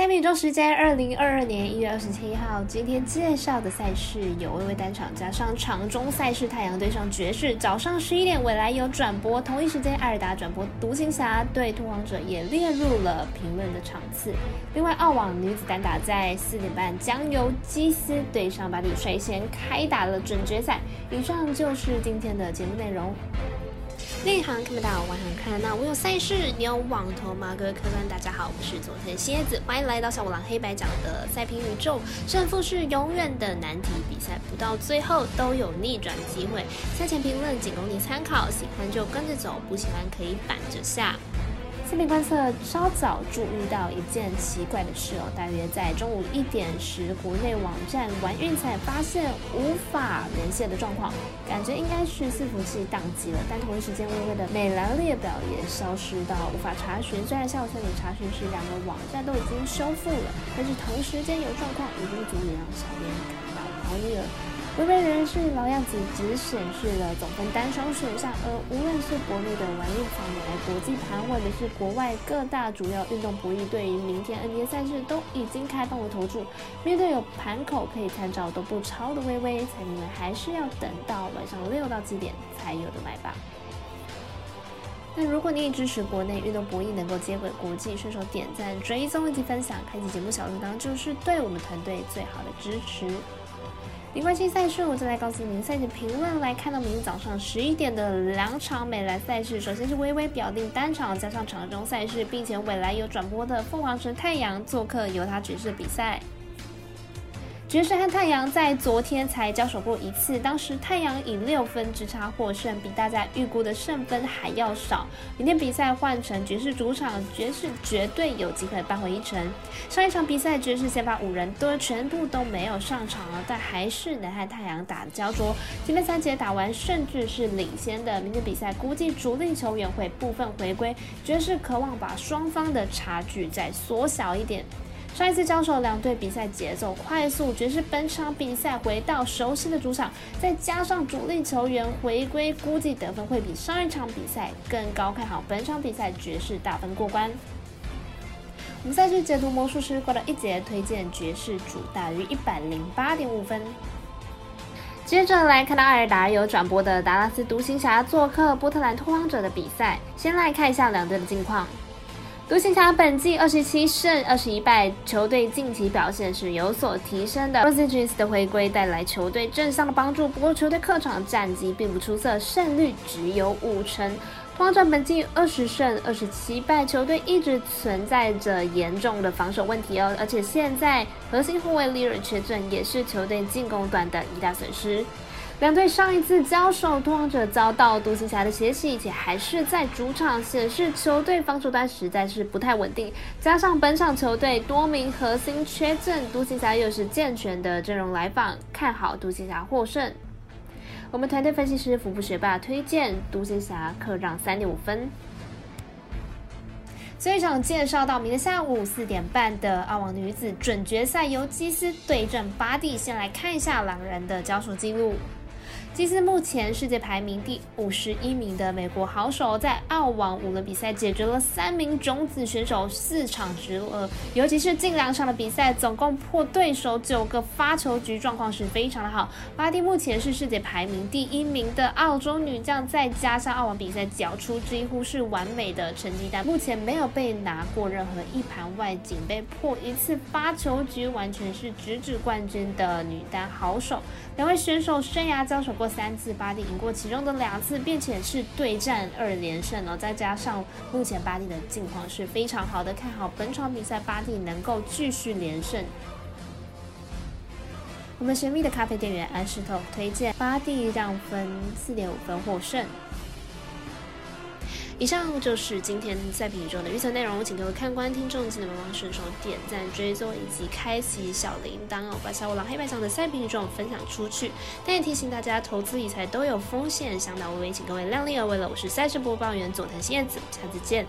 赛品宇宙时间，二零二二年一月二十七号，今天介绍的赛事有微微单场加上场中赛事，太阳对上爵士，早上十一点未来有转播，同一时间艾尔达转播独行侠对拓荒者也列入了评论的场次。另外，澳网女子单打在四点半将由基斯对上巴蒂率先开打了准决赛。以上就是今天的节目内容。内行看不到，外行看那我有赛事，你有网投吗？各位客官，大家好，我是佐藤蝎子，欢迎来到小五郎黑白讲的赛评宇宙。胜负是永远的难题，比赛不到最后都有逆转机会。赛前评论仅供你参考，喜欢就跟着走，不喜欢可以板着下。下面观测稍早注意到一件奇怪的事哦，大约在中午一点时，国内网站玩运彩发现无法连线的状况，感觉应该是伺服器宕机了。但同一时间，微微的美兰列表也消失到无法查询。虽然下午三点查询时，两个网站都已经修复了，但是同时间有状况，已经足以让小编感到毛腻了。微微仍然是老样子，只显示了总分单双选项。而无论是国内的玩运彩、来国际盘，或者是国外各大主要运动博弈，对于明天 NBA 赛事都已经开放了投注。面对有盘口可以参照都不超的微微，彩民们还是要等到晚上六到七点才有的买吧。那如果你也支持国内运动博弈能够接轨国际，顺手点赞、追踪以及分享，开启节目小铃铛，就是对我们团队最好的支持。没关系赛事，我就来告诉您赛前评论。来看到明天早上十一点的两场美兰赛事，首先是微微表定单场加上场中赛事，并且未来有转播的凤凰城太阳做客犹他爵士比赛。爵士和太阳在昨天才交手过一次，当时太阳以六分之差获胜，比大家预估的胜分还要少。明天比赛换成爵士主场，爵士绝对有机会扳回一城。上一场比赛，爵士先发五人都全部都没有上场了，但还是能和太阳打焦灼。今天三节打完，甚至是领先的。明天比赛估计主力球员会部分回归，爵士渴望把双方的差距再缩小一点。上一次交手，两队比赛节奏快速，爵士本场比赛回到熟悉的主场，再加上主力球员回归，估计得分会比上一场比赛更高。看好本场比赛爵士大分过关。我们再去解读魔术师过了一节，推荐爵士主大于一百零八点五分。接着来看到艾尔达有转播的达拉斯独行侠做客波特兰拓荒者的比赛，先来看一下两队的近况。独行侠本季二十七胜二十一败，球队近期表现是有所提升的。Rosales 的回归带来球队正向的帮助，不过球队客场战绩并不出色，胜率只有五成。荒者本季二十胜二十七败，球队一直存在着严重的防守问题哦，而且现在核心后卫 l 尔缺阵，也是球队进攻端的一大损失。两队上一次交手，拓荒者遭到独行侠的血洗，且还是在主场，显示球队防守端实在是不太稳定。加上本场球队多名核心缺阵，独行侠又是健全的阵容来访，看好独行侠获胜。我们团队分析师福布学霸推荐独行侠客让三点五分。这一场介绍到明天下午四点半的澳网女子准决赛，由基斯对阵巴蒂。先来看一下两人的交手记录。基斯目前世界排名第五十一名的美国好手，在澳网五轮比赛解决了三名种子选手，四场直落，尤其是近两场的比赛，总共破对手九个发球局，状况是非常的好。巴蒂目前是世界排名第一名的澳洲女将，再加上澳网比赛缴出几乎是完美的成绩单，目前没有被拿过任何一盘外，仅被破一次发球局，完全是直指冠军的女单好手。两位选手生涯交手过三次，巴蒂赢过其中的两次，并且是对战二连胜哦。再加上目前巴蒂的境况是非常好的，看好本场比赛巴蒂能够继续连胜。我们神秘的咖啡店员安石头推荐巴蒂让分四点五分获胜。以上就是今天赛品中的预测内容，请各位看官听众记得帮忙顺手点赞、追踪以及开启小铃铛哦，把小五郎黑白上的赛品种分享出去。但也提醒大家，投资理财都有风险，想打微微，请各位量力而为了。我是赛事播报员佐藤叶子，下次见。